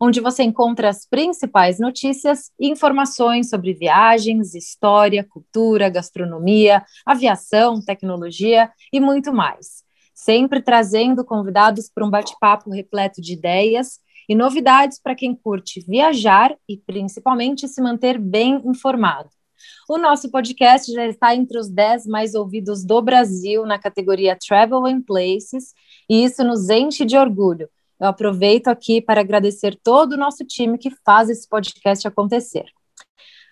onde você encontra as principais notícias e informações sobre viagens, história, cultura, gastronomia, aviação, tecnologia e muito mais. Sempre trazendo convidados para um bate-papo repleto de ideias e novidades para quem curte viajar e principalmente se manter bem informado. O nosso podcast já está entre os 10 mais ouvidos do Brasil na categoria Travel and Places, e isso nos enche de orgulho. Eu aproveito aqui para agradecer todo o nosso time que faz esse podcast acontecer.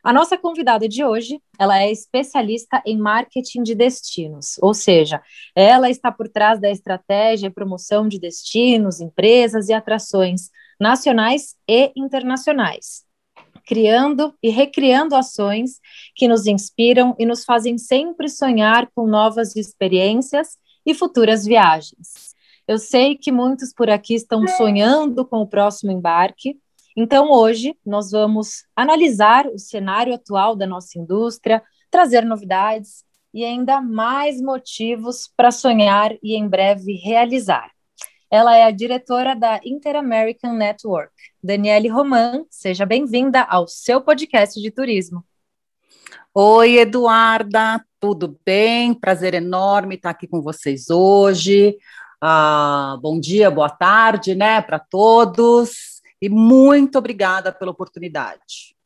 A nossa convidada de hoje, ela é especialista em marketing de destinos, ou seja, ela está por trás da estratégia e promoção de destinos, empresas e atrações nacionais e internacionais criando e recriando ações que nos inspiram e nos fazem sempre sonhar com novas experiências e futuras viagens. Eu sei que muitos por aqui estão sonhando com o próximo embarque, então hoje nós vamos analisar o cenário atual da nossa indústria, trazer novidades e ainda mais motivos para sonhar e em breve realizar. Ela é a diretora da Inter-American Network. Daniele Roman, seja bem-vinda ao seu podcast de turismo. Oi, Eduarda, tudo bem? Prazer enorme estar aqui com vocês hoje. Ah, bom dia, boa tarde, né, para todos. E muito obrigada pela oportunidade.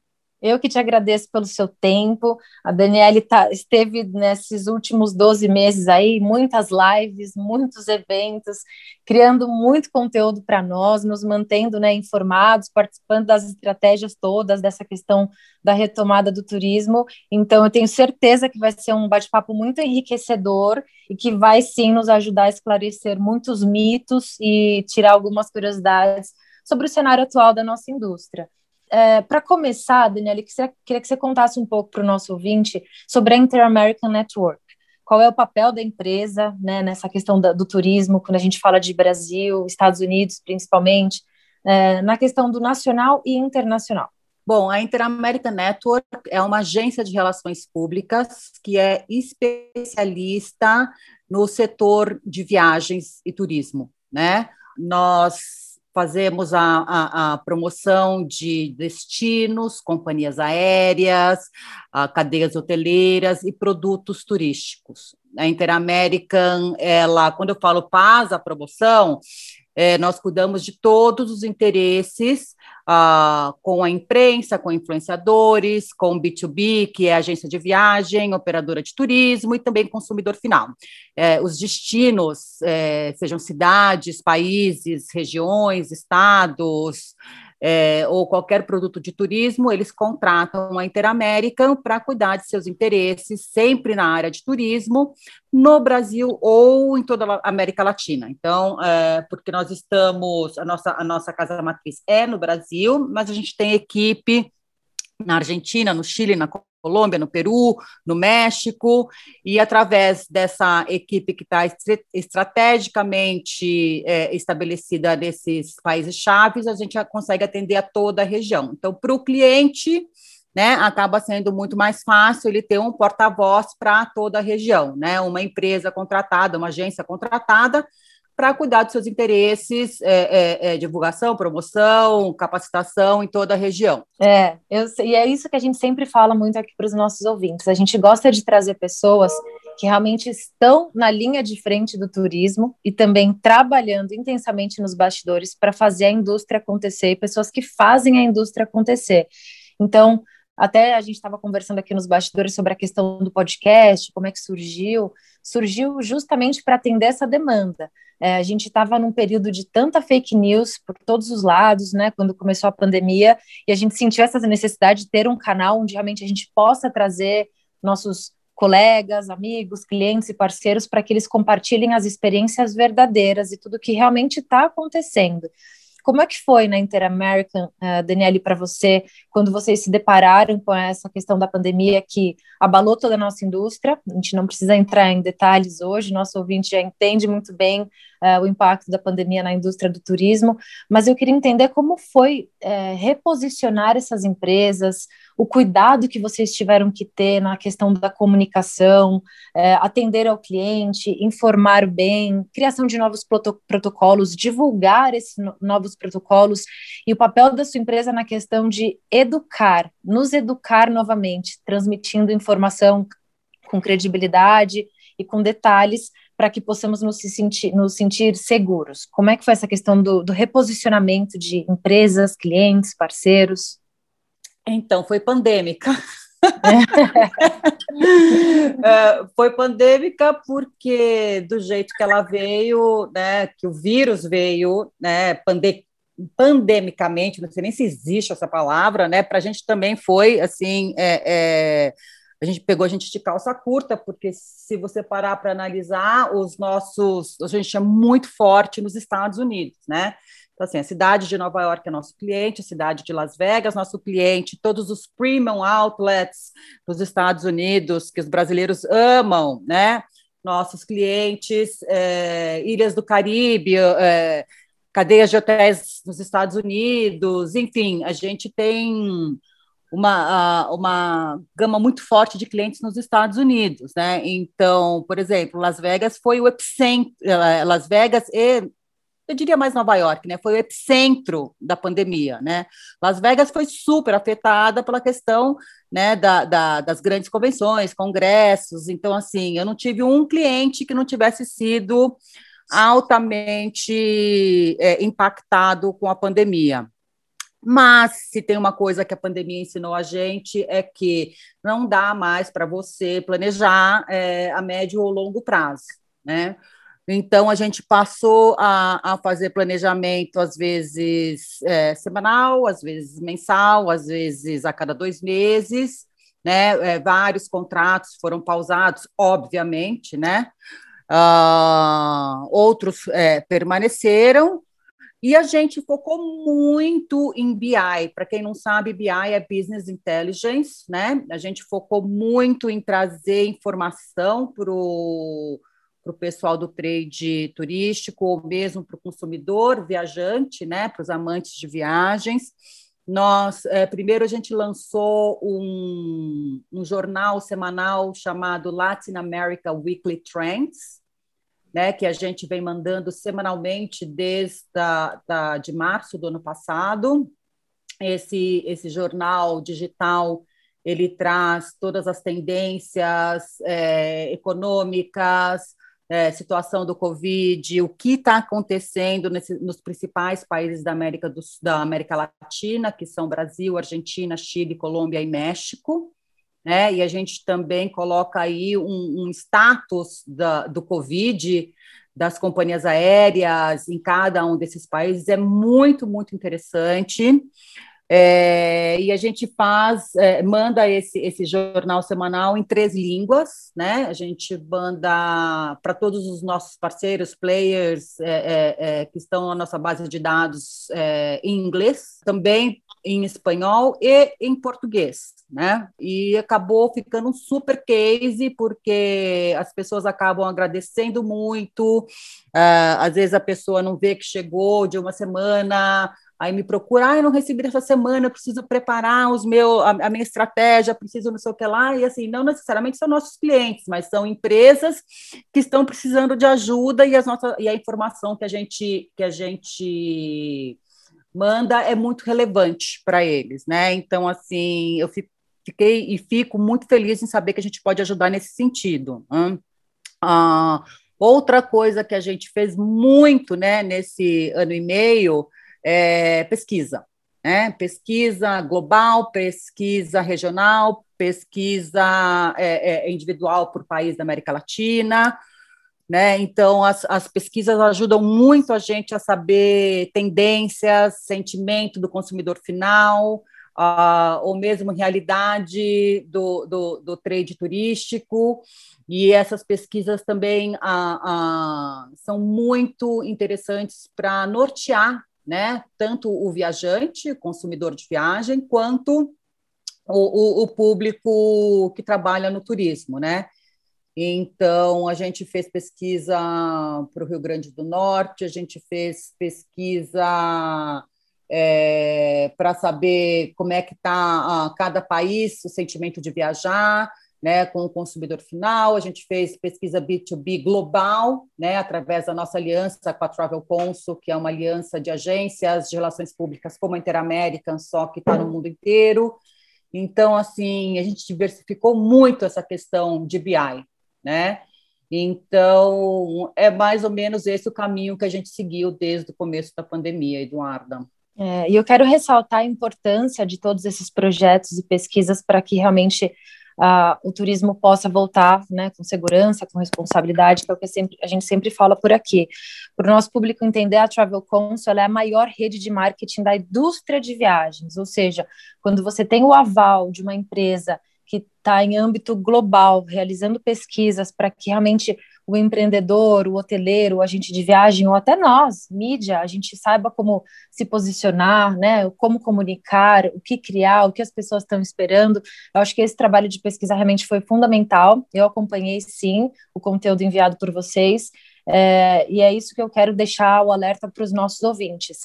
Eu que te agradeço pelo seu tempo. A Daniele tá, esteve nesses últimos 12 meses aí, muitas lives, muitos eventos, criando muito conteúdo para nós, nos mantendo né, informados, participando das estratégias todas dessa questão da retomada do turismo. Então, eu tenho certeza que vai ser um bate-papo muito enriquecedor e que vai sim nos ajudar a esclarecer muitos mitos e tirar algumas curiosidades sobre o cenário atual da nossa indústria. É, para começar, Daniela, queria que você contasse um pouco para o nosso ouvinte sobre a Inter-American Network. Qual é o papel da empresa né, nessa questão da, do turismo, quando a gente fala de Brasil, Estados Unidos, principalmente, é, na questão do nacional e internacional? Bom, a Inter-American Network é uma agência de relações públicas que é especialista no setor de viagens e turismo, né? Nós fazemos a, a, a, promoção de destinos, companhias aéreas, cadeias hoteleiras e produtos turísticos. A Interamerican, ela, quando eu falo paz a promoção, é, nós cuidamos de todos os interesses uh, com a imprensa, com influenciadores, com B2B, que é agência de viagem, operadora de turismo e também consumidor final. É, os destinos, é, sejam cidades, países, regiões, estados, é, ou qualquer produto de turismo, eles contratam a Interamérica para cuidar de seus interesses, sempre na área de turismo, no Brasil ou em toda a América Latina. Então, é, porque nós estamos, a nossa, a nossa casa matriz é no Brasil, mas a gente tem equipe na Argentina, no Chile, na Colômbia, no Peru, no México, e através dessa equipe que está estrategicamente é, estabelecida nesses países chaves, a gente consegue atender a toda a região. Então, para o cliente, né, acaba sendo muito mais fácil ele ter um porta-voz para toda a região, né, uma empresa contratada, uma agência contratada, para cuidar dos seus interesses, é, é, é, divulgação, promoção, capacitação em toda a região. É, eu, e é isso que a gente sempre fala muito aqui para os nossos ouvintes. A gente gosta de trazer pessoas que realmente estão na linha de frente do turismo e também trabalhando intensamente nos bastidores para fazer a indústria acontecer, pessoas que fazem a indústria acontecer. Então, até a gente estava conversando aqui nos bastidores sobre a questão do podcast, como é que surgiu. Surgiu justamente para atender essa demanda. É, a gente estava num período de tanta fake news por todos os lados, né? Quando começou a pandemia, e a gente sentiu essa necessidade de ter um canal onde realmente a gente possa trazer nossos colegas, amigos, clientes e parceiros para que eles compartilhem as experiências verdadeiras e tudo que realmente está acontecendo. Como é que foi na Interamerican, uh, Daniele, para você, quando vocês se depararam com essa questão da pandemia que abalou toda a nossa indústria? A gente não precisa entrar em detalhes hoje, nosso ouvinte já entende muito bem uh, o impacto da pandemia na indústria do turismo, mas eu queria entender como foi uh, reposicionar essas empresas, o cuidado que vocês tiveram que ter na questão da comunicação, é, atender ao cliente, informar bem, criação de novos proto protocolos, divulgar esses no novos protocolos e o papel da sua empresa na questão de educar, nos educar novamente, transmitindo informação com credibilidade e com detalhes para que possamos nos sentir, nos sentir seguros. Como é que foi essa questão do, do reposicionamento de empresas, clientes, parceiros? Então, foi pandêmica. é, foi pandêmica porque do jeito que ela veio, né, que o vírus veio, né, pande pandemicamente, não sei nem se existe essa palavra, né, para a gente também foi assim, é, é, a gente pegou a gente de calça curta, porque se você parar para analisar, os nossos, a gente é muito forte nos Estados Unidos, né? Então, assim, a cidade de Nova York é nosso cliente, a cidade de Las Vegas, nosso cliente, todos os premium outlets dos Estados Unidos, que os brasileiros amam, né? Nossos clientes, é, Ilhas do Caribe, é, cadeias de hotéis nos Estados Unidos, enfim, a gente tem uma, uma gama muito forte de clientes nos Estados Unidos, né? Então, por exemplo, Las Vegas foi o epicentro, é, Las Vegas e eu diria mais Nova York, né? Foi o epicentro da pandemia, né? Las Vegas foi super afetada pela questão, né, da, da, das grandes convenções, congressos. Então, assim, eu não tive um cliente que não tivesse sido altamente é, impactado com a pandemia. Mas se tem uma coisa que a pandemia ensinou a gente é que não dá mais para você planejar é, a médio ou longo prazo, né? Então, a gente passou a, a fazer planejamento, às vezes é, semanal, às vezes mensal, às vezes a cada dois meses, né? É, vários contratos foram pausados, obviamente, né? Uh, outros é, permaneceram, e a gente focou muito em BI. Para quem não sabe, BI é Business Intelligence, né? A gente focou muito em trazer informação para o pessoal do trade turístico ou mesmo para o consumidor viajante, né, para os amantes de viagens. Nós, é, primeiro, a gente lançou um, um jornal semanal chamado Latin America Weekly Trends, né, que a gente vem mandando semanalmente desde da, de março do ano passado. Esse, esse jornal digital ele traz todas as tendências é, econômicas, é, situação do Covid, o que está acontecendo nesse, nos principais países da América, do, da América Latina, que são Brasil, Argentina, Chile, Colômbia e México. Né? E a gente também coloca aí um, um status da, do Covid das companhias aéreas em cada um desses países é muito, muito interessante. É, e a gente faz, é, manda esse, esse jornal semanal em três línguas, né? A gente manda para todos os nossos parceiros, players é, é, é que estão na nossa base de dados é, em inglês, também em espanhol e em português, né? E acabou ficando um super case, porque as pessoas acabam agradecendo muito, às vezes a pessoa não vê que chegou de uma semana Aí me procura, ah, eu não recebi essa semana, eu preciso preparar os meu, a, a, minha estratégia, preciso não sei o que lá, e assim, não necessariamente são nossos clientes, mas são empresas que estão precisando de ajuda e, as nossas, e a informação que a gente, que a gente manda é muito relevante para eles, né? Então, assim, eu fiquei e fico muito feliz em saber que a gente pode ajudar nesse sentido. Ah, outra coisa que a gente fez muito, né, nesse ano e meio, é, pesquisa, né? pesquisa global, pesquisa regional, pesquisa é, é, individual por país da América Latina. Né? Então, as, as pesquisas ajudam muito a gente a saber tendências, sentimento do consumidor final, uh, ou mesmo realidade do, do, do, trade turístico. E essas pesquisas também uh, uh, são muito interessantes para nortear né? Tanto o viajante, consumidor de viagem, quanto o, o, o público que trabalha no turismo, né? Então, a gente fez pesquisa para o Rio Grande do Norte, a gente fez pesquisa é, para saber como é que está cada país, o sentimento de viajar, né, com o consumidor final. A gente fez pesquisa B2B global, né, através da nossa aliança com a Travel Consul, que é uma aliança de agências de relações públicas como a Interamerican, só que está no mundo inteiro. Então, assim, a gente diversificou muito essa questão de BI, né? Então, é mais ou menos esse o caminho que a gente seguiu desde o começo da pandemia, Eduarda. É, e eu quero ressaltar a importância de todos esses projetos e pesquisas para que realmente uh, o turismo possa voltar né, com segurança, com responsabilidade, que é o que sempre, a gente sempre fala por aqui. Para o nosso público entender, a Travel Council é a maior rede de marketing da indústria de viagens, ou seja, quando você tem o aval de uma empresa que está em âmbito global, realizando pesquisas para que realmente o empreendedor, o hoteleiro, o agente de viagem, ou até nós, mídia, a gente saiba como se posicionar, né, como comunicar, o que criar, o que as pessoas estão esperando. Eu acho que esse trabalho de pesquisa realmente foi fundamental. Eu acompanhei, sim, o conteúdo enviado por vocês, é, e é isso que eu quero deixar o alerta para os nossos ouvintes.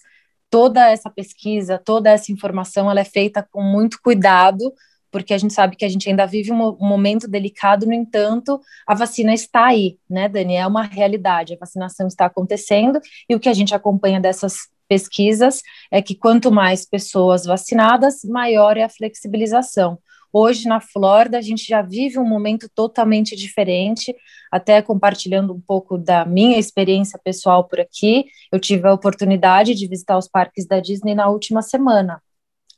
Toda essa pesquisa, toda essa informação, ela é feita com muito cuidado, porque a gente sabe que a gente ainda vive um, momento delicado, no entanto, a vacina está aí, né, Dani? É uma realidade, a vacinação está acontecendo, e o que a gente acompanha dessas pesquisas é que quanto mais pessoas vacinadas, maior é a flexibilização. Hoje, na Flórida, a gente já vive um momento totalmente diferente, até compartilhando um pouco da minha experiência pessoal por aqui. Eu tive a oportunidade de visitar os parques da Disney na última semana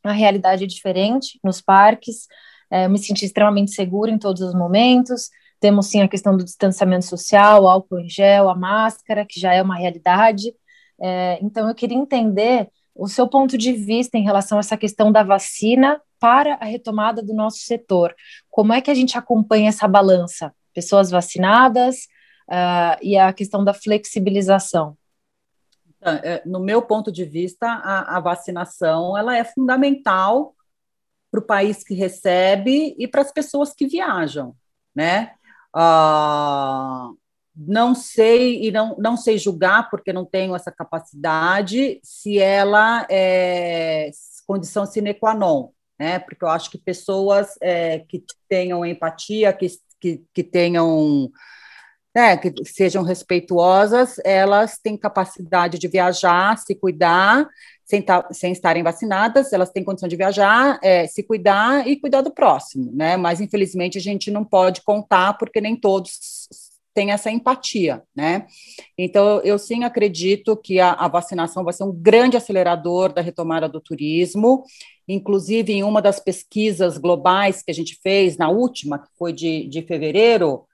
a realidade é diferente nos parques, é, me senti extremamente segura em todos os momentos, temos sim a questão do distanciamento social, álcool em gel, a máscara, que já é uma realidade, é, então eu queria entender o seu ponto de vista em relação a essa questão da vacina para a retomada do nosso setor. Como é que a gente acompanha essa balança? Pessoas vacinadas uh, e a questão da flexibilização. É, no meu ponto de vista, a, a vacinação ela é fundamental para o país que recebe e para as pessoas que viajam, né? Ah, não sei e não, não sei julgar porque não tenho essa capacidade se ela é condição sine qua non, né? Porque eu acho que pessoas é, que tenham empatia, que, que, que tenham né, que sejam respeituosas, elas têm capacidade de viajar, se cuidar, sem, sem estarem vacinadas, elas têm condição de viajar, é, se cuidar e cuidar do próximo, né? Mas infelizmente a gente não pode contar porque nem todos têm essa empatia, né? Então eu sim acredito que a, a vacinação vai ser um grande acelerador da retomada do turismo. Inclusive, em uma das pesquisas globais que a gente fez, na última, que foi de, de fevereiro,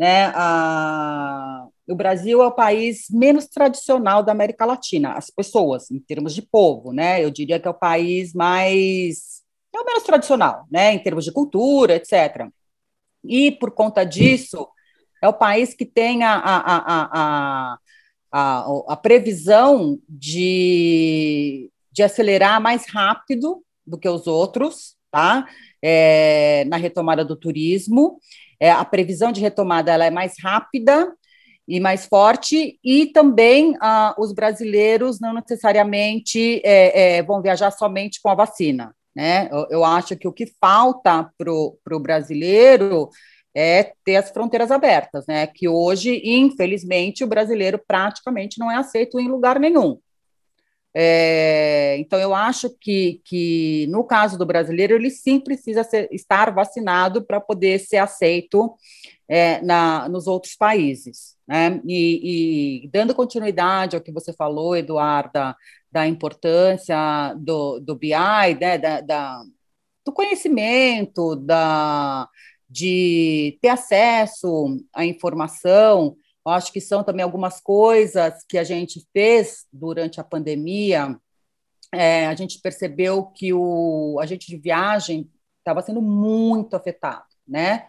né? A, o Brasil é o país menos tradicional da América Latina, as pessoas, em termos de povo, né? Eu diria que é o país mais. é o menos tradicional, né? Em termos de cultura, etc. E, por conta disso, é o país que tem a, a, a, a, a previsão de, de acelerar mais rápido do que os outros, tá? É, na retomada do turismo é, a previsão de retomada ela é mais rápida e mais forte, e também ah, os brasileiros não necessariamente é, é, vão viajar somente com a vacina. Né? Eu, eu acho que o que falta para o brasileiro é ter as fronteiras abertas, né? Que hoje, infelizmente, o brasileiro praticamente não é aceito em lugar nenhum. É, então, eu acho que, que, no caso do brasileiro, ele sim precisa ser, estar vacinado para poder ser aceito é, na, nos outros países. Né? E, e, dando continuidade ao que você falou, Eduarda, da importância do, do BI, né, da, da, do conhecimento, da, de ter acesso à informação, acho que são também algumas coisas que a gente fez durante a pandemia. É, a gente percebeu que o agente de viagem estava sendo muito afetado, né?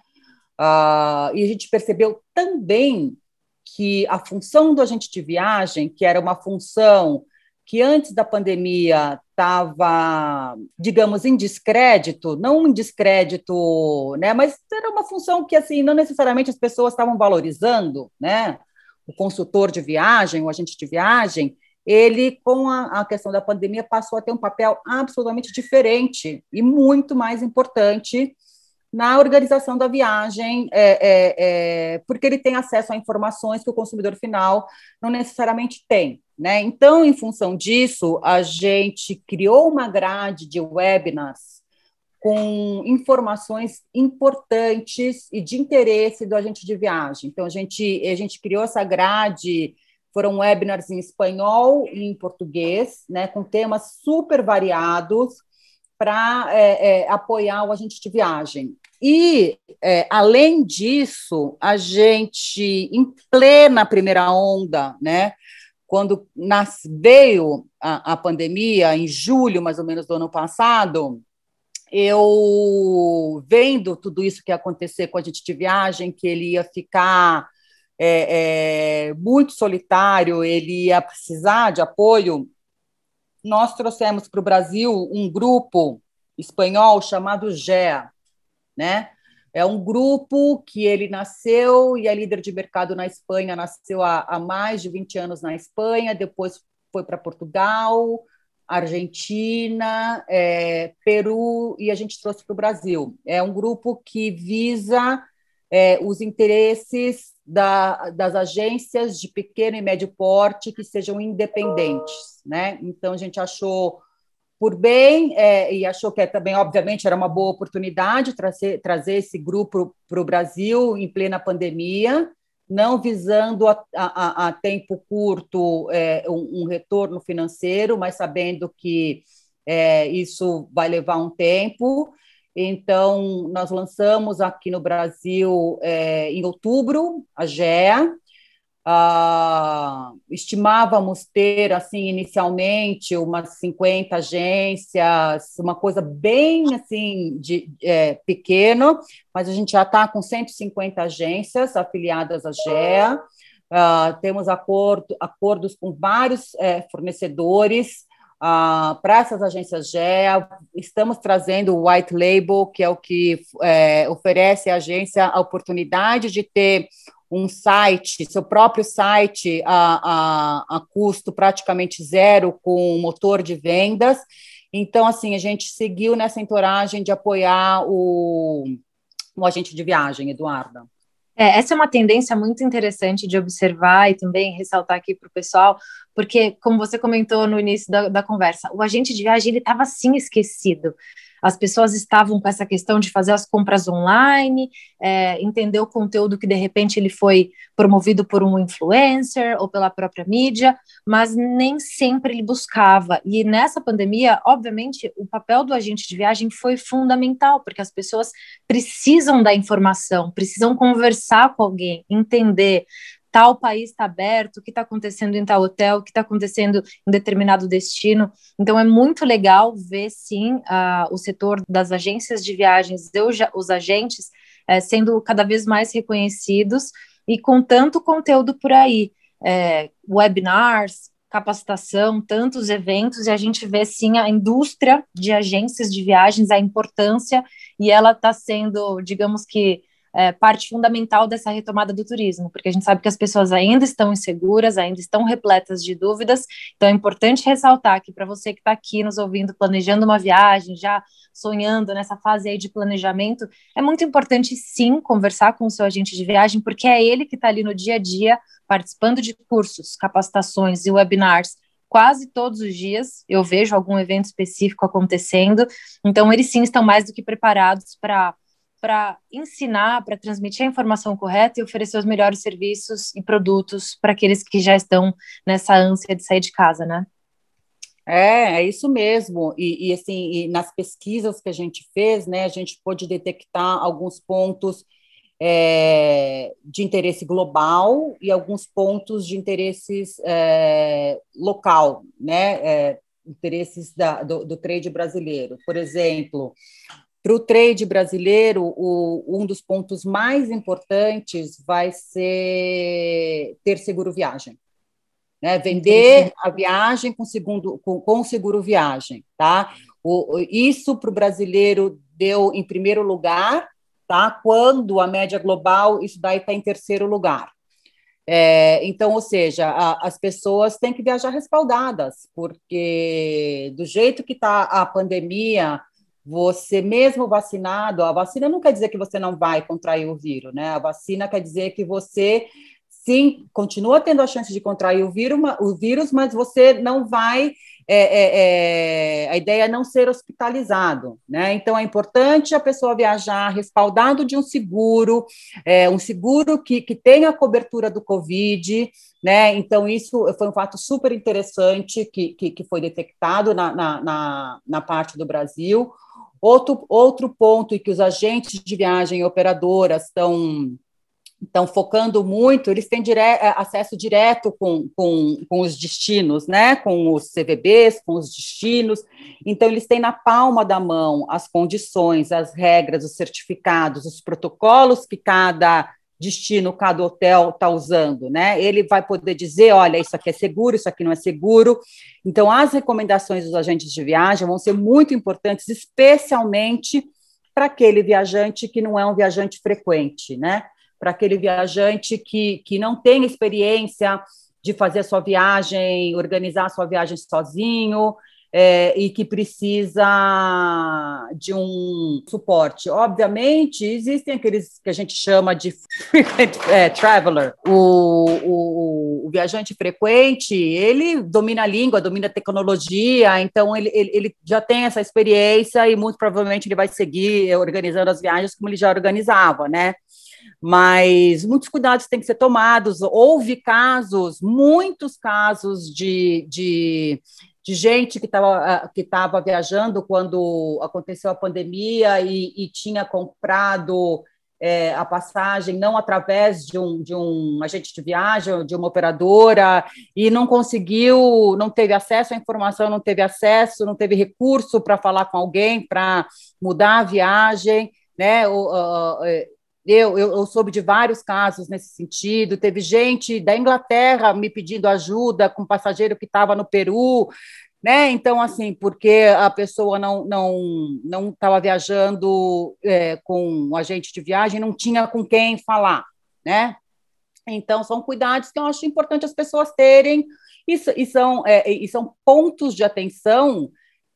Uh, e a gente percebeu também que a função do agente de viagem, que era uma função que antes da pandemia estava, digamos, em descrédito, não em descrédito, né, mas era uma função que assim não necessariamente as pessoas estavam valorizando, né? O consultor de viagem, o agente de viagem, ele, com a, a, questão da pandemia, passou a ter um papel absolutamente diferente e muito mais importante na organização da viagem, é, é, é, porque ele tem acesso a informações que o consumidor final não necessariamente tem. Né? Então, em função disso, a gente criou uma grade de webinars com informações importantes e de interesse do agente de viagem. Então, a gente, a gente criou essa grade, foram webinars em espanhol e em português, né, com temas super variados para é, é, apoiar o agente de viagem. E, é, além disso, a gente, em plena primeira onda, né, quando nas, veio a, a pandemia, em julho mais ou menos do ano passado, eu vendo tudo isso que ia acontecer com a gente de viagem, que ele ia ficar é, é, muito solitário, ele ia precisar de apoio, nós trouxemos para o Brasil um grupo espanhol chamado GEA, né? É um grupo que ele nasceu e é líder de mercado na Espanha, nasceu há, há mais de 20 anos na Espanha, depois foi para Portugal, Argentina, é, Peru e a gente trouxe para o Brasil. É um grupo que visa é, os interesses da, das agências de pequeno e médio porte que sejam independentes. Né? Então, a gente achou por bem é, e achou que é, também, obviamente, era uma boa oportunidade trazer, trazer esse grupo para o Brasil em plena pandemia, não visando a, a, a tempo curto é, um, um, retorno financeiro, mas sabendo que é, isso vai levar um tempo. Então, nós lançamos aqui no Brasil é, em outubro a GEA, Uh, estimávamos ter, assim, inicialmente, umas 50 agências, uma coisa bem, assim, de, é, pequeno, mas a gente já está com 150 agências afiliadas à GEA, uh, temos acordo, acordos com vários é, fornecedores, Uh, para essas agências GEA, estamos trazendo o White Label, que é o que é, oferece à agência a oportunidade de ter um site, seu próprio site a, a, a custo praticamente zero com motor de vendas. Então, assim, a gente seguiu nessa entoragem de apoiar o, o agente de viagem, Eduarda. É, essa é uma tendência muito interessante de observar e também ressaltar aqui para o pessoal, porque, como você comentou no início da, da conversa, o agente de viagem ele estava sim esquecido as pessoas estavam com essa questão de fazer as compras online, é, entender o conteúdo que de repente ele foi promovido por um influencer ou pela própria mídia, mas nem sempre ele buscava. E nessa pandemia, obviamente, o papel do agente de viagem foi fundamental, porque as pessoas precisam da informação, precisam conversar com alguém, entender, tal país está aberto, o que está acontecendo em tal hotel, o que está acontecendo em determinado destino. Então, é muito legal ver, sim, uh, o setor das agências de viagens, os agentes, uh, sendo cada vez mais reconhecidos e com tanto conteúdo por aí. É, webinars, capacitação, tantos eventos, e a gente vê sim a indústria de agências de viagens, a importância, e ela está sendo, digamos que, é, parte fundamental dessa retomada do turismo, porque a gente sabe que as pessoas ainda estão inseguras, ainda estão repletas de dúvidas, então é importante ressaltar que para você que está aqui nos ouvindo, planejando uma viagem, já sonhando nessa fase aí de planejamento, é muito importante sim conversar com o seu agente de viagem, porque é ele que está ali no dia a dia, participando de cursos, capacitações e webinars, quase todos os dias. Eu vejo algum evento específico acontecendo, então eles sim estão mais do que preparados para para ensinar, para transmitir a informação correta e oferecer os melhores serviços e produtos para aqueles que já estão nessa ânsia de sair de casa, né? É, é isso mesmo. E, e assim, e nas pesquisas que a gente fez, né, a gente pôde detectar alguns pontos é, de interesse global e alguns pontos de interesses é, local, né, é, interesses da, do, do trade brasileiro. Por exemplo, para o trade brasileiro, o, um dos pontos mais importantes vai ser ter seguro viagem. né? Vender a viagem com, segundo, com, com seguro viagem, tá? O, isso para o brasileiro deu em primeiro lugar, tá? Quando a média global, isso daí está em terceiro lugar. É, então, ou seja, a, as pessoas têm que viajar respaldadas, porque do jeito que está a pandemia, você mesmo vacinado, a vacina não quer dizer que você não vai contrair o vírus, né? A vacina quer dizer que você sim continua tendo a chance de contrair o vírus, o vírus mas você não vai. É, é, é, a ideia é não ser hospitalizado, né? Então é importante a pessoa viajar respaldado de um seguro, é, um seguro que, que tenha a cobertura do Covid, né? Então, isso foi um fato super interessante que, que, que foi detectado na, na, na, na parte do Brasil. Outro, outro ponto em que os agentes de viagem e operadoras estão estão focando muito, eles têm dire é, acesso direto com, com, com os destinos, né? com os CVBs, com os destinos, então eles têm na palma da mão as condições, as regras, os certificados, os protocolos que cada destino, cada hotel está usando, né? Ele vai poder dizer, olha, isso aqui é seguro, isso aqui não é seguro. Então, as recomendações dos agentes de viagem vão ser muito importantes, especialmente para aquele viajante que não é um viajante frequente, né? Para aquele viajante que, que não tem experiência de fazer a sua viagem, organizar a sua viagem sozinho, é, e que precisa de um suporte. Obviamente, existem aqueles que a gente chama de frequent é, traveler, o, o, o, viajante frequente, ele domina a língua, domina a tecnologia, então ele, ele, ele já tem essa experiência e muito provavelmente ele vai seguir organizando as viagens como ele já organizava, né? mas muitos cuidados têm que ser tomados. Houve casos, muitos casos de, de de gente que estava ah, que tava viajando quando aconteceu a pandemia e, e tinha comprado é, a passagem não através de um, de um agente de viagem, de uma operadora, e não conseguiu, não teve acesso à informação, não teve acesso, não teve recurso para falar com alguém, para mudar a viagem, né? O, uh, eu, eu, eu, soube de vários casos nesse sentido. Teve gente da Inglaterra me pedindo ajuda com um passageiro que estava no Peru, né? Então, assim, porque a pessoa não não não estava viajando é, com um agente de viagem, não tinha com quem falar, né? Então, são cuidados que eu acho importante as pessoas terem e, e são, é, e são pontos de atenção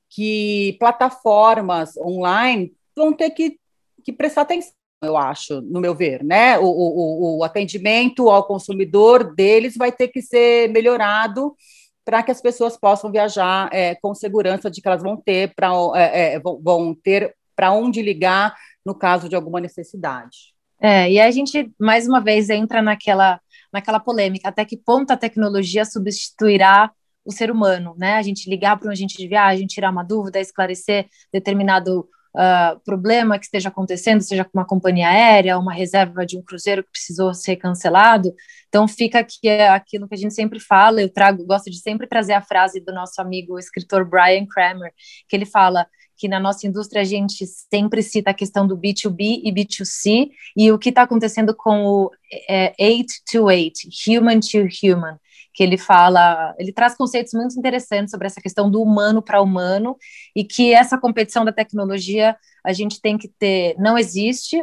que plataformas online vão ter que, que prestar atenção eu acho, no meu ver, né? O, o, o atendimento ao consumidor deles vai ter que ser melhorado para que as pessoas possam viajar é, com segurança de que elas vão ter para é, é, vão ter para onde ligar no caso de alguma necessidade. É, e a gente mais uma vez entra naquela naquela polêmica, até que ponto a tecnologia substituirá o ser humano, né? A gente ligar para um agente de viagem, tirar uma dúvida, esclarecer determinado uh, problema que esteja acontecendo, seja com uma companhia aérea, uma reserva de um cruzeiro que precisou ser cancelado. Então fica aqui aquilo que a gente sempre fala, eu trago, gosto de sempre trazer a frase do nosso amigo o escritor Brian Kramer, que ele fala que na nossa indústria a gente sempre cita a questão do B2B e B2C e o que está acontecendo com o é, 8 to 8, human to human, que ele fala, ele traz conceitos muito interessantes sobre essa questão do humano para humano e que essa competição da tecnologia a gente tem que ter, não existe,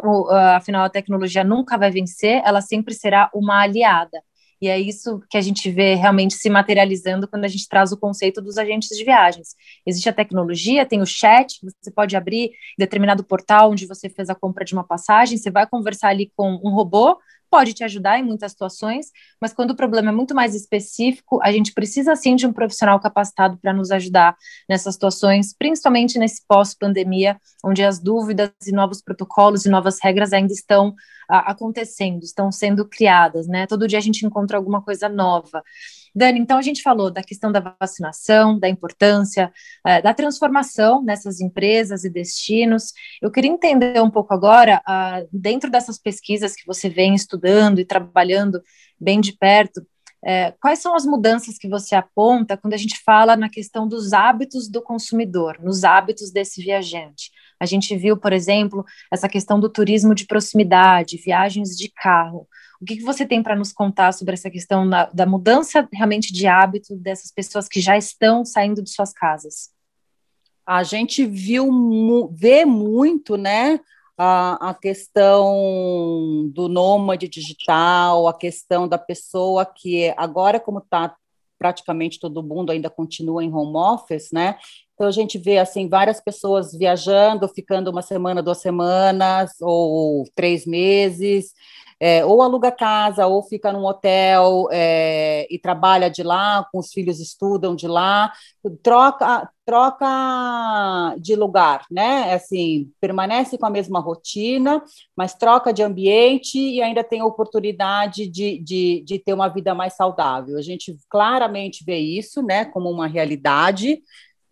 afinal a tecnologia nunca vai vencer, ela sempre será uma aliada. E é isso que a gente vê realmente se materializando quando a gente traz o conceito dos agentes de viagens. Existe a tecnologia, tem o chat, você pode abrir determinado portal onde você fez a compra de uma passagem, você vai conversar ali com um robô, pode te ajudar em muitas situações, mas quando o problema é muito mais específico, a gente precisa sim de um profissional capacitado para nos ajudar nessas situações, principalmente nesse pós-pandemia, onde as dúvidas e novos protocolos e novas regras ainda estão a, acontecendo, estão sendo criadas, né? Todo dia a gente encontra alguma coisa nova. Dani, então a gente falou da questão da vacinação, da importância, uh, da transformação nessas empresas e destinos. Eu queria entender um pouco agora, uh, dentro dessas pesquisas que você vem estudando e trabalhando bem de perto, uh, quais são as mudanças que você aponta quando a gente fala na questão dos hábitos do consumidor, nos hábitos desse viajante? A gente viu, por exemplo, essa questão do turismo de proximidade, viagens de carro. O que, que você tem para nos contar sobre essa questão da, da mudança realmente de hábito dessas pessoas que já estão saindo de suas casas? A gente viu, vê muito, né? A, a, questão do nômade digital, a questão da pessoa que agora, como está praticamente todo mundo ainda continua em home office, né? Então a gente vê assim várias pessoas viajando, ficando uma semana, duas semanas ou três meses, é, ou aluga casa, ou fica num hotel é, e trabalha de lá, com os filhos estudam de lá, troca, troca de lugar, né? Assim, permanece com a mesma rotina, mas troca de ambiente e ainda tem a oportunidade de, de, de ter uma vida mais saudável. A gente claramente vê isso, né, como uma realidade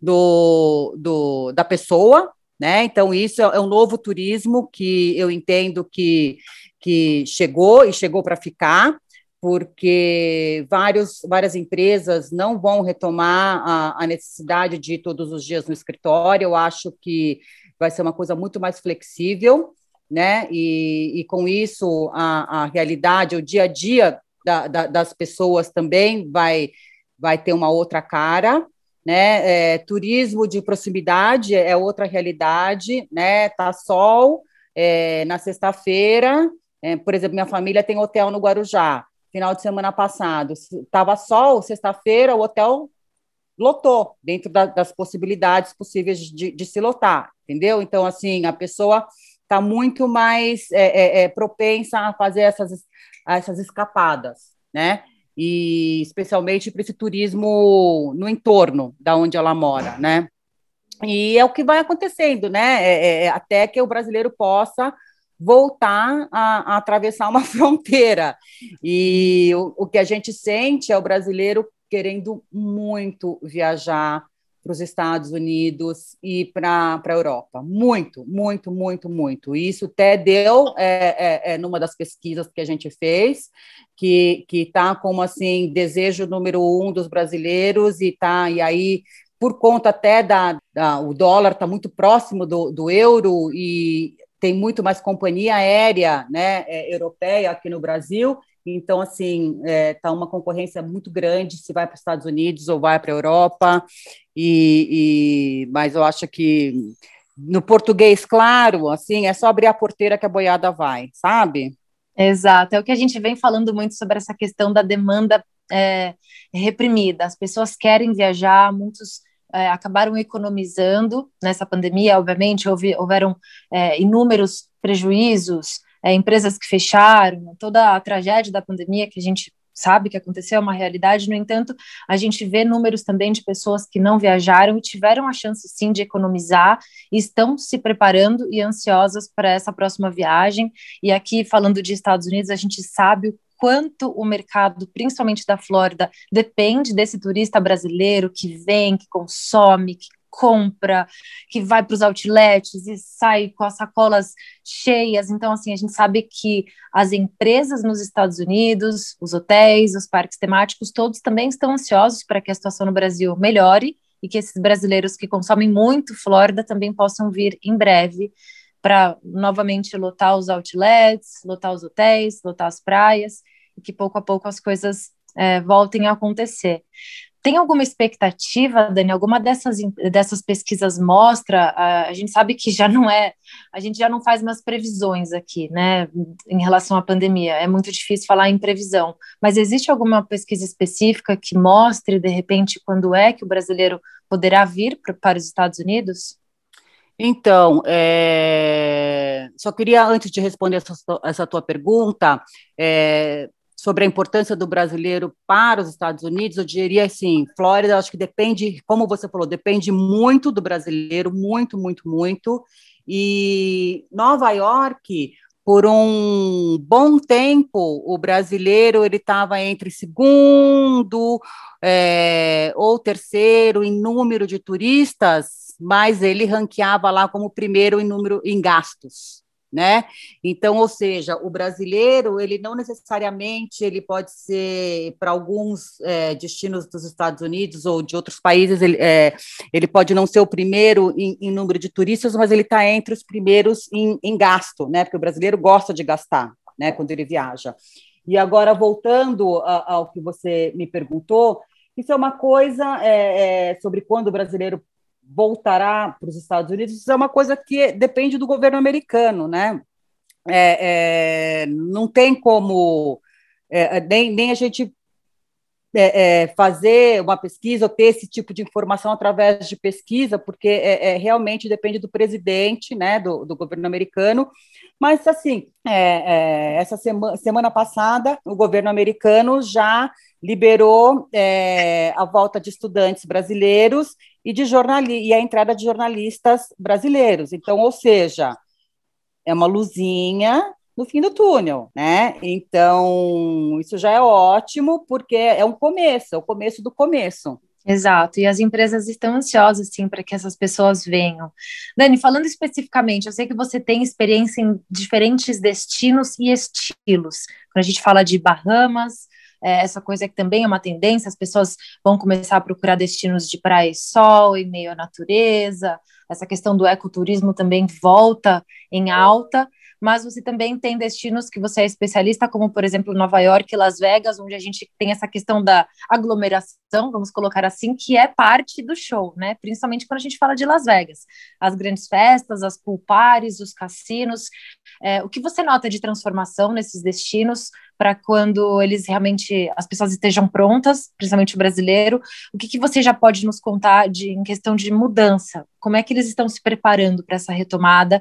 do, do da pessoa, né? Então, isso é um novo turismo que eu entendo que que chegou e chegou para ficar, porque vários, várias empresas não vão retomar a, a, necessidade de ir todos os dias no escritório. Eu acho que vai ser uma coisa muito mais flexível, né? E, e com isso a, a realidade, o dia a dia da, da, das pessoas também vai, vai ter uma outra cara. Né? É, turismo de proximidade é outra realidade, né? Tá sol é, na sexta-feira, é, por exemplo, minha família tem hotel no Guarujá. Final de semana passado, estava sol, sexta-feira, o hotel lotou, dentro da, das possibilidades possíveis de, de, se lotar, entendeu? Então, assim, a pessoa está muito mais é, é, é, propensa a fazer essas, essas escapadas, né? E especialmente para esse turismo no entorno da onde ela mora, né? E é o que vai acontecendo, né? É, é, até que o brasileiro possa voltar a, a atravessar uma fronteira. E o, o que a gente sente é o brasileiro querendo muito viajar para os Estados Unidos e para a Europa. Muito, muito, muito, muito. Isso até deu é, é, é, numa das pesquisas que a gente fez, que está como assim, desejo número um dos brasileiros, e tá, e aí, por conta até da, da o dólar está muito próximo do, do euro, e tem muito mais companhia aérea né, é, europeia aqui no Brasil, então, assim, está é, tá uma concorrência muito grande se vai para os Estados Unidos ou vai para a Europa, e, e, mas eu acho que no português, claro, assim, é só abrir a porteira que a boiada vai, sabe? Exato, é o que a gente vem falando muito sobre essa questão da demanda é, reprimida. As pessoas querem viajar, muitos é, acabaram economizando nessa pandemia, obviamente, houve, houveram é, inúmeros prejuízos, é, empresas que fecharam, toda a tragédia da pandemia que a gente sabe que aconteceu, é uma realidade, no entanto, a gente vê números também de pessoas que não viajaram e tiveram a chance sim de economizar estão se preparando e ansiosas para essa próxima viagem. E aqui, falando de Estados Unidos, a gente sabe o quanto o mercado, principalmente da Flórida, depende desse turista brasileiro que vem, que consome, que compra, que vai para os outlets e sai com as sacolas cheias. Então, assim, a gente sabe que as empresas nos Estados Unidos, os hotéis, os parques temáticos, todos também estão ansiosos para que a situação no Brasil melhore e que esses brasileiros que consomem muito Flórida também possam vir em breve para novamente lotar os outlets, lotar os hotéis, lotar as praias e que pouco a pouco as coisas é, voltem a acontecer. Tem alguma expectativa, Dani? Alguma dessas, dessas pesquisas mostra? A, a gente sabe que já não é, a gente já não faz mais previsões aqui, né, em relação à pandemia. É muito difícil falar em previsão. Mas existe alguma pesquisa específica que mostre, de repente, quando é que o brasileiro poderá vir para os Estados Unidos? Então, é... só queria, antes de responder essa, essa tua pergunta, é sobre a importância do brasileiro para os Estados Unidos, eu diria assim, Flórida, acho que depende, como você falou, depende muito do brasileiro, muito, muito, muito. E Nova York, por um bom tempo, o brasileiro ele estava entre segundo é, ou terceiro em número de turistas, mas ele ranqueava lá como primeiro em número em gastos né? Então, ou seja, o brasileiro ele não necessariamente ele pode ser para alguns é, destinos dos Estados Unidos ou de outros países ele, é, ele pode não ser o primeiro em, em número de turistas, mas ele está entre os primeiros em, em, gasto, né? Porque o brasileiro gosta de gastar, né? Quando ele viaja. E agora voltando a, ao que você me perguntou, isso é uma coisa é, é sobre quando o brasileiro voltará para os Estados Unidos, é uma coisa que depende do governo americano, né? É, é, não tem como é, nem, nem a gente é, é, fazer uma pesquisa ou ter esse tipo de informação através de pesquisa, porque é, realmente depende do presidente, né, do, do governo americano. Mas, assim, essa semana, semana passada, o governo americano já liberou a volta de estudantes brasileiros e, de e a entrada de jornalistas brasileiros. Então, ou seja, é uma luzinha no fim do túnel, né? Então, isso já é ótimo, porque é um começo, é o começo do começo. Exato, e as empresas estão ansiosas, sim, para que essas pessoas venham. Dani, falando especificamente, eu sei que você tem experiência em diferentes destinos e estilos. Quando a gente fala de Bahamas, é, essa coisa que também é uma tendência, as pessoas vão começar a procurar destinos de praia e sol, e meio à natureza, essa questão do ecoturismo também volta em alta, mas você também tem destinos que você é especialista, como por exemplo Nova York Las Vegas, onde a gente tem essa questão da aglomeração, vamos colocar assim, que é parte do show, né? Principalmente quando a gente fala de Las Vegas, as grandes festas, as pool parties, os cassinos. É, o que você nota de transformação nesses destinos para quando eles realmente as pessoas estejam prontas, principalmente o brasileiro? O que, que você já pode nos contar de em questão de mudança? Como é que eles estão se preparando para essa retomada?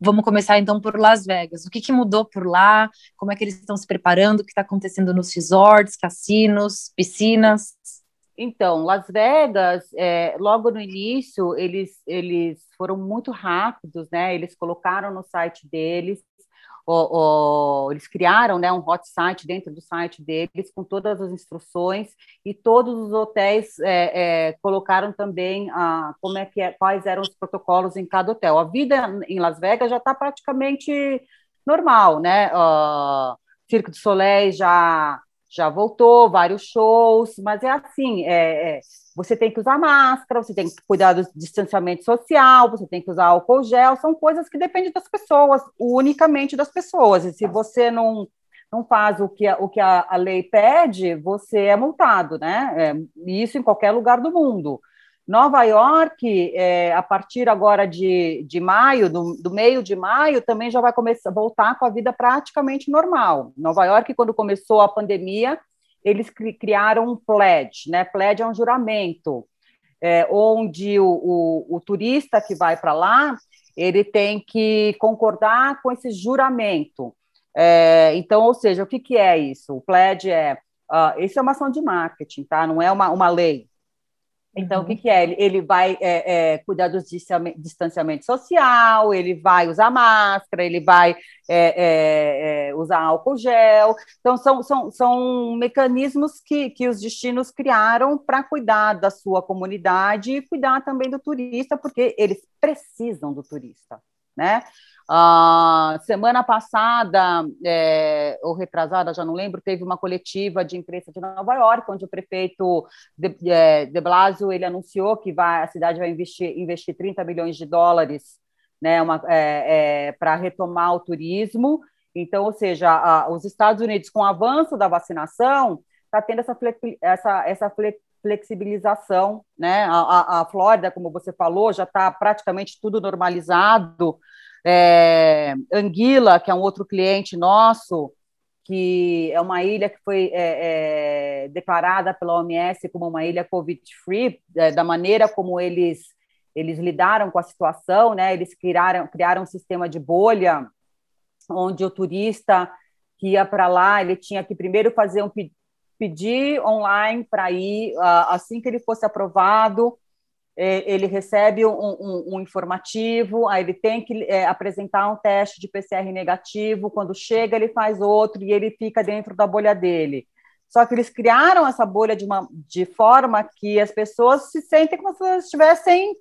Vamos começar então por Las Vegas. O que, que mudou por lá? Como é que eles estão se preparando? O que está acontecendo nos resorts, cassinos, piscinas? Então, Las Vegas, é, logo no início, eles, eles foram muito rápidos, né? Eles colocaram no site deles o, o, eles criaram né, um hot site dentro do site deles com todas as instruções e todos os hotéis é, é, colocaram também a, como é que é, quais eram os protocolos em cada hotel. A vida em Las Vegas já está praticamente normal, né? Uh, Cirque du Soleil já já voltou, vários shows, mas é assim, é, é você tem que usar máscara, você tem que cuidar do distanciamento social, você tem que usar álcool gel, são coisas que dependem das pessoas, unicamente das pessoas. E se você não, não faz o que, a, o que a, a lei pede, você é multado, né? É, isso em qualquer lugar do mundo. Nova York, é, a partir agora de, de maio, do, do, meio de maio, também já vai começar voltar com a vida praticamente normal. Nova York, quando começou a pandemia, eles criaram um pledge, né? Pledge é um juramento, é, onde o, o, o turista que vai para lá, ele tem que concordar com esse juramento. É, então, ou seja, o que, que é isso? O pledge é, uh, isso é uma ação de marketing, tá? Não é uma, uma lei. Então, uhum. o que, que é? Ele, ele vai é, é, cuidar do distanciamento social, ele vai usar máscara, ele vai é, é, é, usar álcool gel. Então, são, são, são mecanismos que, que os destinos criaram para cuidar da sua comunidade e cuidar também do turista, porque eles precisam do turista. Né? Uh, semana passada, é, ou retrasada, já não lembro, teve uma coletiva de imprensa de Nova York, onde o prefeito de, é, de Blasio ele anunciou que vai, a cidade vai investir, investir 30 milhões de dólares né, é, é para retomar o turismo. Então, ou seja, a, os Estados Unidos, com o avanço da vacinação, está tendo essa, essa, essa flexibilização, né? A, a, a Flórida, como você falou, já está praticamente tudo normalizado. É, Anguila, que é um outro cliente nosso, que é uma ilha que foi é, é, declarada pela OMS como uma ilha COVID-free, é, da maneira como eles, eles lidaram com a situação, né? Eles criaram, criaram um sistema de bolha, onde o turista que ia para lá, ele tinha que primeiro fazer um pedir online para ir, assim que ele fosse aprovado, ele recebe um, um, um, informativo, aí ele tem que é, apresentar um teste de PCR negativo, quando chega ele faz outro e ele fica dentro da bolha dele. Só que eles criaram essa bolha de, uma, de forma que as pessoas se sentem como se elas estivessem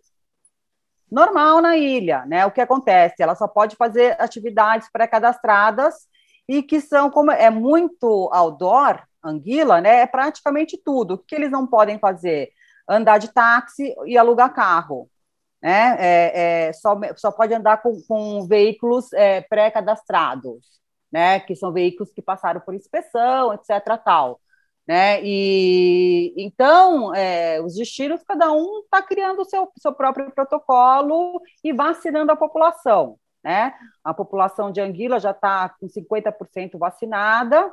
normal na ilha, né? O que acontece? Ela só pode fazer atividades pré-cadastradas e que são, como é muito outdoor, anguila, né? É praticamente tudo. O que eles não podem fazer? Andar de táxi e alugar carro. Né? É, é, só, só pode andar com, com veículos é, pré-cadastrados, né? Que são veículos que passaram por inspeção, etc. tal. Né? E então é, os destinos, cada um está criando o seu, seu próprio protocolo e vacinando a população. Né? A população de Anguila já está com 50% vacinada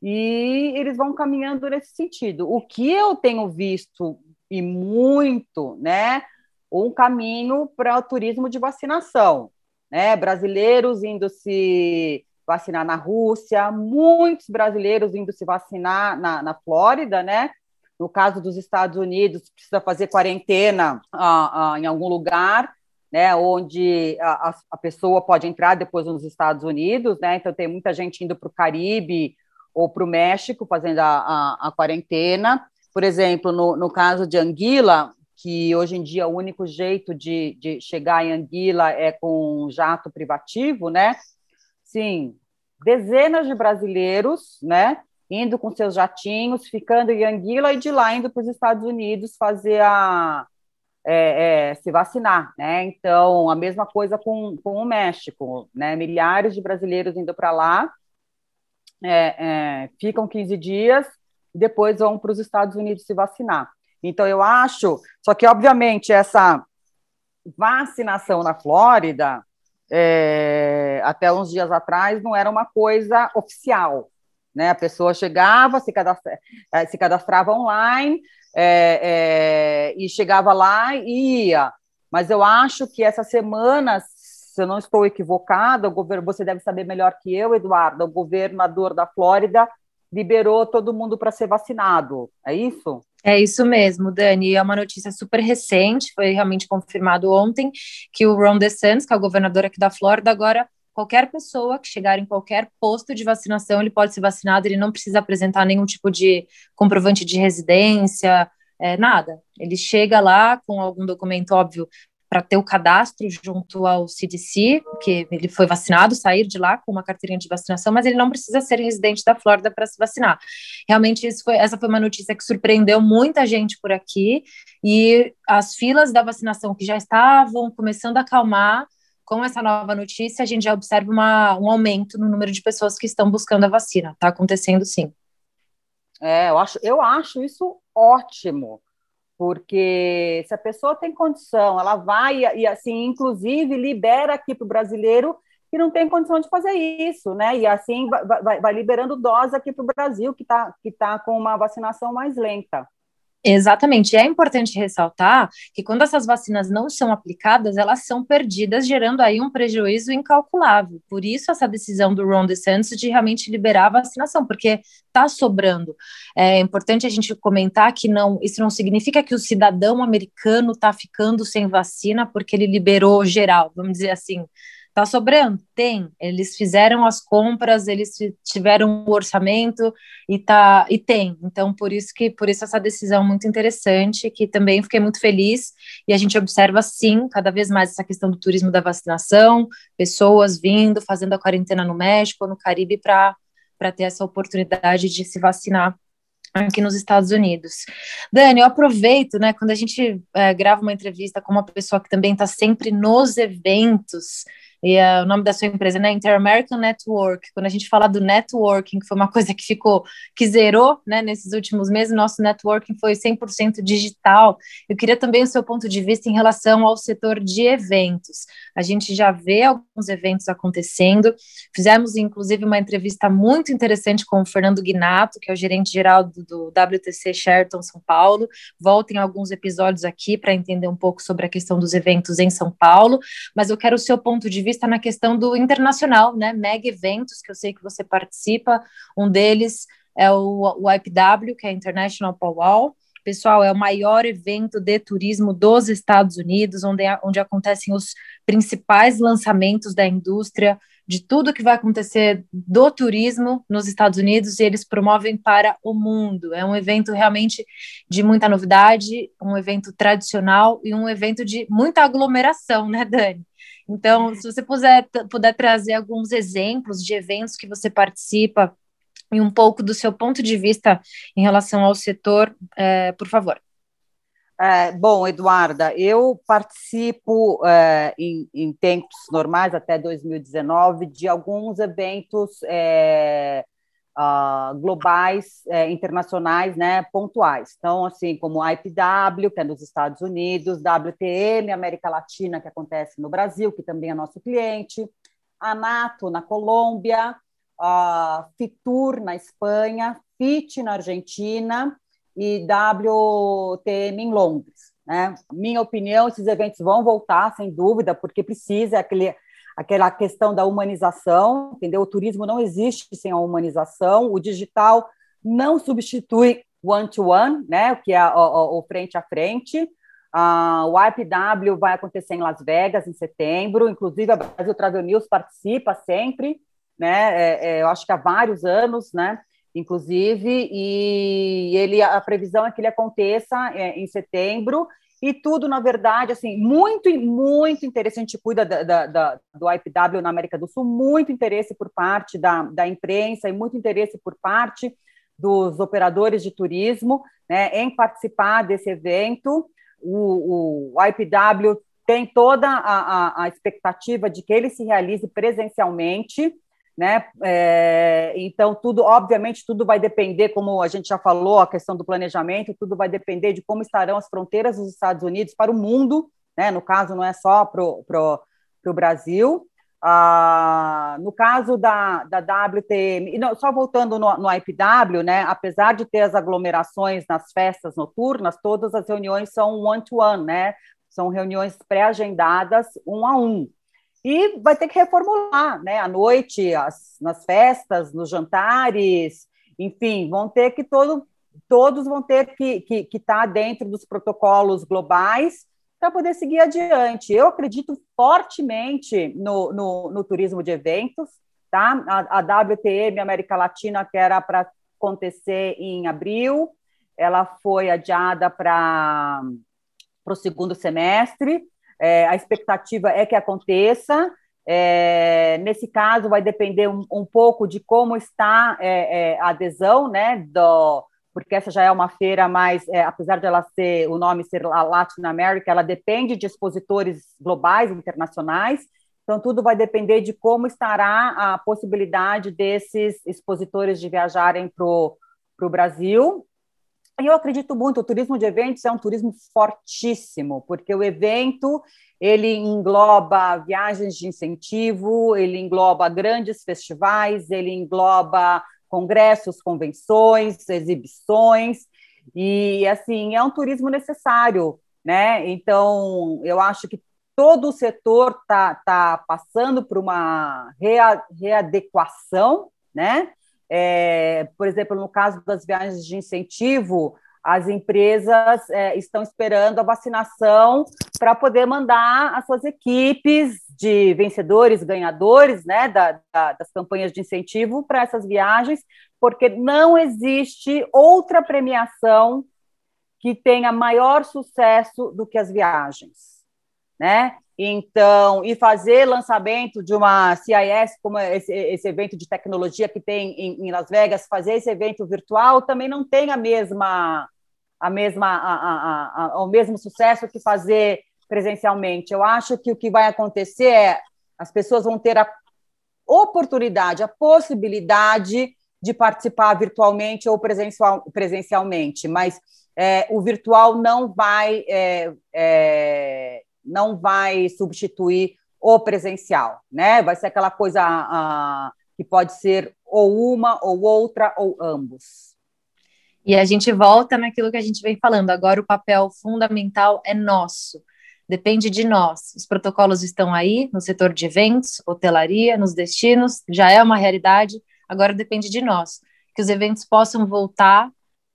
e eles vão caminhando nesse sentido. O que eu tenho visto e muito, né, um caminho para o turismo de vacinação, né? Brasileiros indo se vacinar na Rússia, muitos brasileiros indo se vacinar na, na Flórida, né? No caso dos Estados Unidos, precisa fazer quarentena ah, ah, em algum lugar, né? Onde a, a, pessoa pode entrar depois nos Estados Unidos, né? Então tem muita gente indo para o Caribe ou para o México fazendo a, a, a, quarentena. Por exemplo, no, no caso de Anguila, que hoje em dia o único jeito de, de chegar em Anguila é com jato privativo, né? sim, dezenas de brasileiros, né, indo com seus jatinhos, ficando em Anguila e de lá indo para os Estados Unidos fazer a é, é, se vacinar, né? Então a mesma coisa com, com o México, né? Milhares de brasileiros indo para lá, é, é ficam 15 dias e depois vão para os Estados Unidos se vacinar. Então eu acho, só que obviamente essa vacinação na Flórida é, até uns dias atrás, não era uma coisa oficial. Né? A pessoa chegava, se, cadastra, é, se cadastrava online é, é, e chegava lá e ia. Mas eu acho que essa semana, se eu não estou equivocada, o governo, você deve saber melhor que eu, Eduardo, o governador da Flórida liberou todo mundo para ser vacinado. É isso? É isso mesmo, Dani. É uma notícia super recente, foi realmente confirmado ontem que o Ron DeSantis, que é o governador aqui da Flórida, agora qualquer pessoa que chegar em qualquer posto de vacinação, ele pode ser vacinado, ele não precisa apresentar nenhum tipo de comprovante de residência, é, nada. Ele chega lá com algum documento, óbvio, para ter o cadastro junto ao CDC, que ele foi vacinado, sair de lá com uma carteirinha de vacinação, mas ele não precisa ser residente da Flórida para se vacinar. Realmente, foi, essa foi uma notícia que surpreendeu muita gente por aqui, e as filas da vacinação que já estavam começando a acalmar, com essa nova notícia, a gente já observa uma, um aumento no número de pessoas que estão buscando a vacina. Está acontecendo sim. É, eu acho, eu acho isso ótimo porque se a pessoa tem condição, ela vai e assim, inclusive libera aqui para o brasileiro que não tem condição de fazer isso, né? E assim vai, vai, vai liberando dose aqui para o Brasil, que está que tá com uma vacinação mais lenta. Exatamente. E é importante ressaltar que quando essas vacinas não são aplicadas, elas são perdidas, gerando aí um prejuízo incalculável. Por isso, essa decisão do Ron DeSantis de realmente liberar a vacinação, porque está sobrando. É importante a gente comentar que não, isso não significa que o cidadão americano está ficando sem vacina porque ele liberou geral, vamos dizer assim. Tá sobrando? Tem. Eles fizeram as compras, eles tiveram o orçamento e tá e tem. Então, por isso que por isso essa decisão muito interessante, que também fiquei muito feliz e a gente observa sim, cada vez mais essa questão do turismo da vacinação, pessoas vindo, fazendo a quarentena no México, no Caribe para para ter essa oportunidade de se vacinar aqui nos Estados Unidos. Dani, eu aproveito, né, quando a gente é, grava uma entrevista com uma pessoa que também está sempre nos eventos, e uh, o nome da sua empresa, né, Inter-American Network. Quando a gente fala do networking, que foi uma coisa que ficou, que zerou, né, nesses últimos meses, nosso networking foi 100% digital. Eu queria também o seu ponto de vista em relação ao setor de eventos. A gente já vê alguns eventos acontecendo. Fizemos, inclusive, uma entrevista muito interessante com o Fernando Guinato, que é o gerente geral do, do WTC Sheraton São Paulo. Voltem alguns episódios aqui para entender um pouco sobre a questão dos eventos em São Paulo. Mas eu quero o seu ponto de vista vista na questão do internacional, né? Mega eventos, que eu sei que você participa. Um deles é o, o IPW, que é International Powwow. Pessoal, é o maior evento de turismo dos Estados Unidos, onde, onde acontecem os principais lançamentos da indústria de tudo que vai acontecer do turismo nos Estados Unidos e eles promovem para o mundo. É um evento realmente de muita novidade, um evento tradicional e um evento de muita aglomeração, né, Dani? Então, se você puder, puder trazer alguns exemplos de eventos que você participa e um pouco do seu ponto de vista em relação ao setor, é, por favor. É, bom, Eduarda, eu participo é, em, em, tempos normais, até 2019, de alguns eventos é, uh, globais, é, internacionais, né, pontuais. Então, assim, como a IPW, que é nos Estados Unidos, WTM, América Latina, que acontece no Brasil, que também é nosso cliente, a NATO, na Colômbia, a Fitur, na Espanha, FIT, na Argentina, e WTM em Londres. Né? Minha opinião, esses eventos vão voltar, sem dúvida, porque precisa, aquele, aquela questão da humanização, entendeu? O turismo não existe sem a humanização, o digital não substitui one-to-one, -one, né? que é o, o frente a frente, Uh, o IPW vai acontecer em Las Vegas em setembro, inclusive a Brasil Travel News participa sempre, né? É, é, eu acho que há vários anos, né? inclusive, e ele a previsão é que ele aconteça é, em setembro, e tudo, na verdade, assim, muito, muito interessante, cuida da, da, da, do IPW na América do Sul, muito interesse por parte da, da imprensa e muito interesse por parte dos operadores de turismo né, em participar desse evento. O, o IPW tem toda a, a, a expectativa de que ele se realize presencialmente, né? É, então, tudo, obviamente, tudo vai depender, como a gente já falou, a questão do planejamento, tudo vai depender de como estarão as fronteiras dos Estados Unidos para o mundo, né? No caso, não é só para o Brasil. Ah, no caso da, da WTM, não, só voltando no, no IPW, né, apesar de ter as aglomerações nas festas noturnas, todas as reuniões são one-to-one, -one, né, são reuniões pré-agendadas um a um e vai ter que reformular, né? À noite, as, nas festas, nos jantares, enfim, vão ter que todo, todos vão ter que estar que, que tá dentro dos protocolos globais para poder seguir adiante. Eu acredito fortemente no, no, no turismo de eventos, tá? A, a WTM América Latina, que era para acontecer em abril, ela foi adiada para o segundo semestre. É, a expectativa é que aconteça. É, nesse caso, vai depender um, um pouco de como está é, é a adesão, né, do, porque essa já é uma feira mais, é, apesar de ela ser, o nome ser Latin America, ela depende de expositores globais, internacionais, então tudo vai depender de como estará a possibilidade desses expositores de viajarem para o Brasil, eu acredito muito, o turismo de eventos é um turismo fortíssimo, porque o evento ele engloba viagens de incentivo, ele engloba grandes festivais, ele engloba congressos, convenções, exibições, e assim, é um turismo necessário, né? Então, eu acho que todo o setor está tá passando por uma rea, readequação, né? É, por exemplo, no caso das viagens de incentivo, as empresas é, estão esperando a vacinação para poder mandar as suas equipes de vencedores, ganhadores, né, da, da, das campanhas de incentivo para essas viagens, porque não existe outra premiação que tenha maior sucesso do que as viagens, né? Então, e fazer lançamento de uma CIS, como esse, esse evento de tecnologia que tem em, em, Las Vegas, fazer esse evento virtual também não tem a mesma, a mesma, a, a, a, o mesmo sucesso que fazer presencialmente. Eu acho que o que vai acontecer é as pessoas vão ter a oportunidade, a possibilidade de participar virtualmente ou presencial, presencialmente, mas é, o virtual não vai é, é, não vai substituir o presencial, né? Vai ser aquela coisa que pode ser ou uma, ou outra, ou ambos. E a gente volta naquilo que a gente vem falando. Agora o papel fundamental é nosso. Depende de nós. Os protocolos estão aí no setor de eventos, hotelaria, nos destinos, já é uma realidade. Agora depende de nós. Que os eventos possam voltar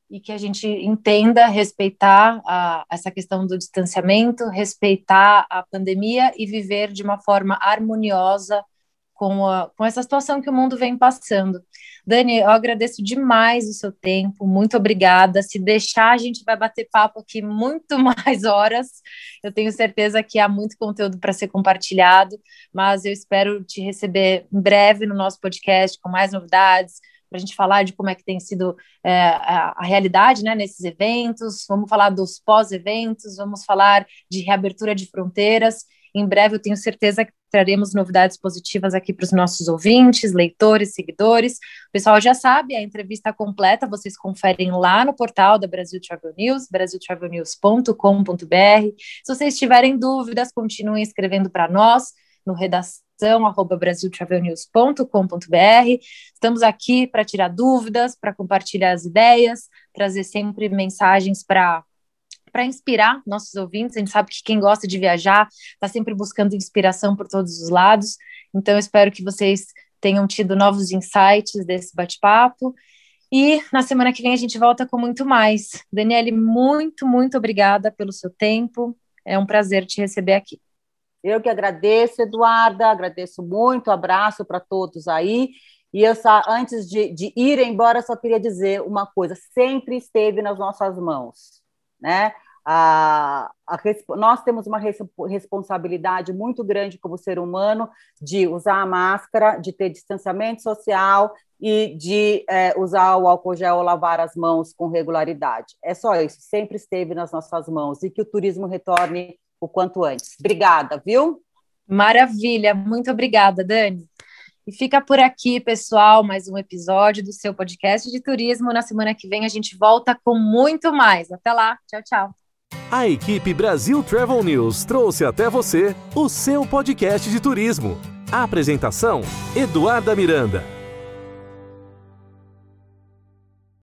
e que a gente entenda respeitar a, essa questão do distanciamento, respeitar a pandemia e viver de uma forma harmoniosa com, a, com essa situação que o mundo vem passando. Dani, eu agradeço demais o seu tempo, muito obrigada. Se deixar, a gente vai bater papo aqui muito mais horas. Eu tenho certeza que há muito conteúdo para ser compartilhado, mas eu espero te receber em breve no nosso podcast com mais novidades, para a gente falar de como é que tem sido é, a, a, realidade né, nesses eventos, vamos falar dos pós-eventos, vamos falar de reabertura de fronteiras. Em breve, eu tenho certeza que traremos novidades positivas aqui para os nossos ouvintes, leitores, seguidores. O pessoal já sabe, a entrevista completa vocês conferem lá no portal da Brasil Travel News, brasiltravelnews.com.br. Se vocês tiverem dúvidas, continuem escrevendo para nós no redação brasiltravelnews.com.br. Estamos aqui para tirar dúvidas, para compartilhar as ideias, trazer sempre mensagens para para inspirar nossos ouvintes. A gente sabe que quem gosta de viajar está sempre buscando inspiração por todos os lados. Então, eu espero que vocês tenham tido novos insights desse bate-papo. E na semana que vem a gente volta com muito mais. Daniele, muito, muito obrigada pelo seu tempo. É um prazer te receber aqui. Eu que agradeço, Eduarda, agradeço muito, abraço para todos aí. E eu só, antes de, de ir embora, só queria dizer uma coisa: sempre esteve nas nossas mãos, né? A, a, nós temos uma res, responsabilidade muito grande como ser humano de usar a máscara, de ter distanciamento social e de é, usar o álcool gel ou lavar as mãos com regularidade. É só isso, sempre esteve nas nossas mãos e que o turismo retorne o quanto antes. Obrigada, viu? Maravilha, muito obrigada, Dani. E fica por aqui, pessoal, mais um episódio do seu podcast de turismo. Na semana que vem a gente volta com muito mais. Até lá, tchau, tchau. A equipe Brasil Travel News trouxe até você o seu podcast de turismo. A apresentação: Eduarda Miranda.